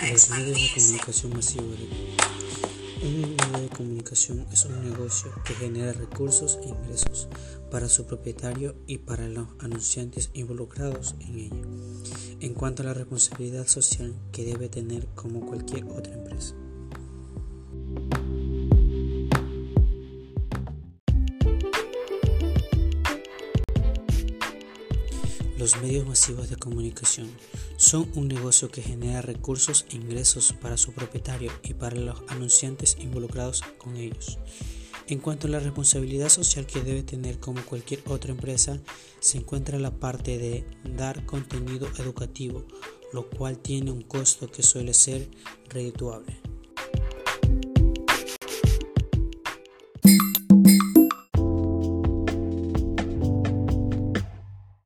Los medios de comunicación masiva. Un medio de comunicación es un negocio que genera recursos e ingresos para su propietario y para los anunciantes involucrados en ello, en cuanto a la responsabilidad social que debe tener como cualquier otra empresa. Los medios masivos de comunicación son un negocio que genera recursos e ingresos para su propietario y para los anunciantes involucrados con ellos. En cuanto a la responsabilidad social que debe tener como cualquier otra empresa, se encuentra la parte de dar contenido educativo, lo cual tiene un costo que suele ser redituable.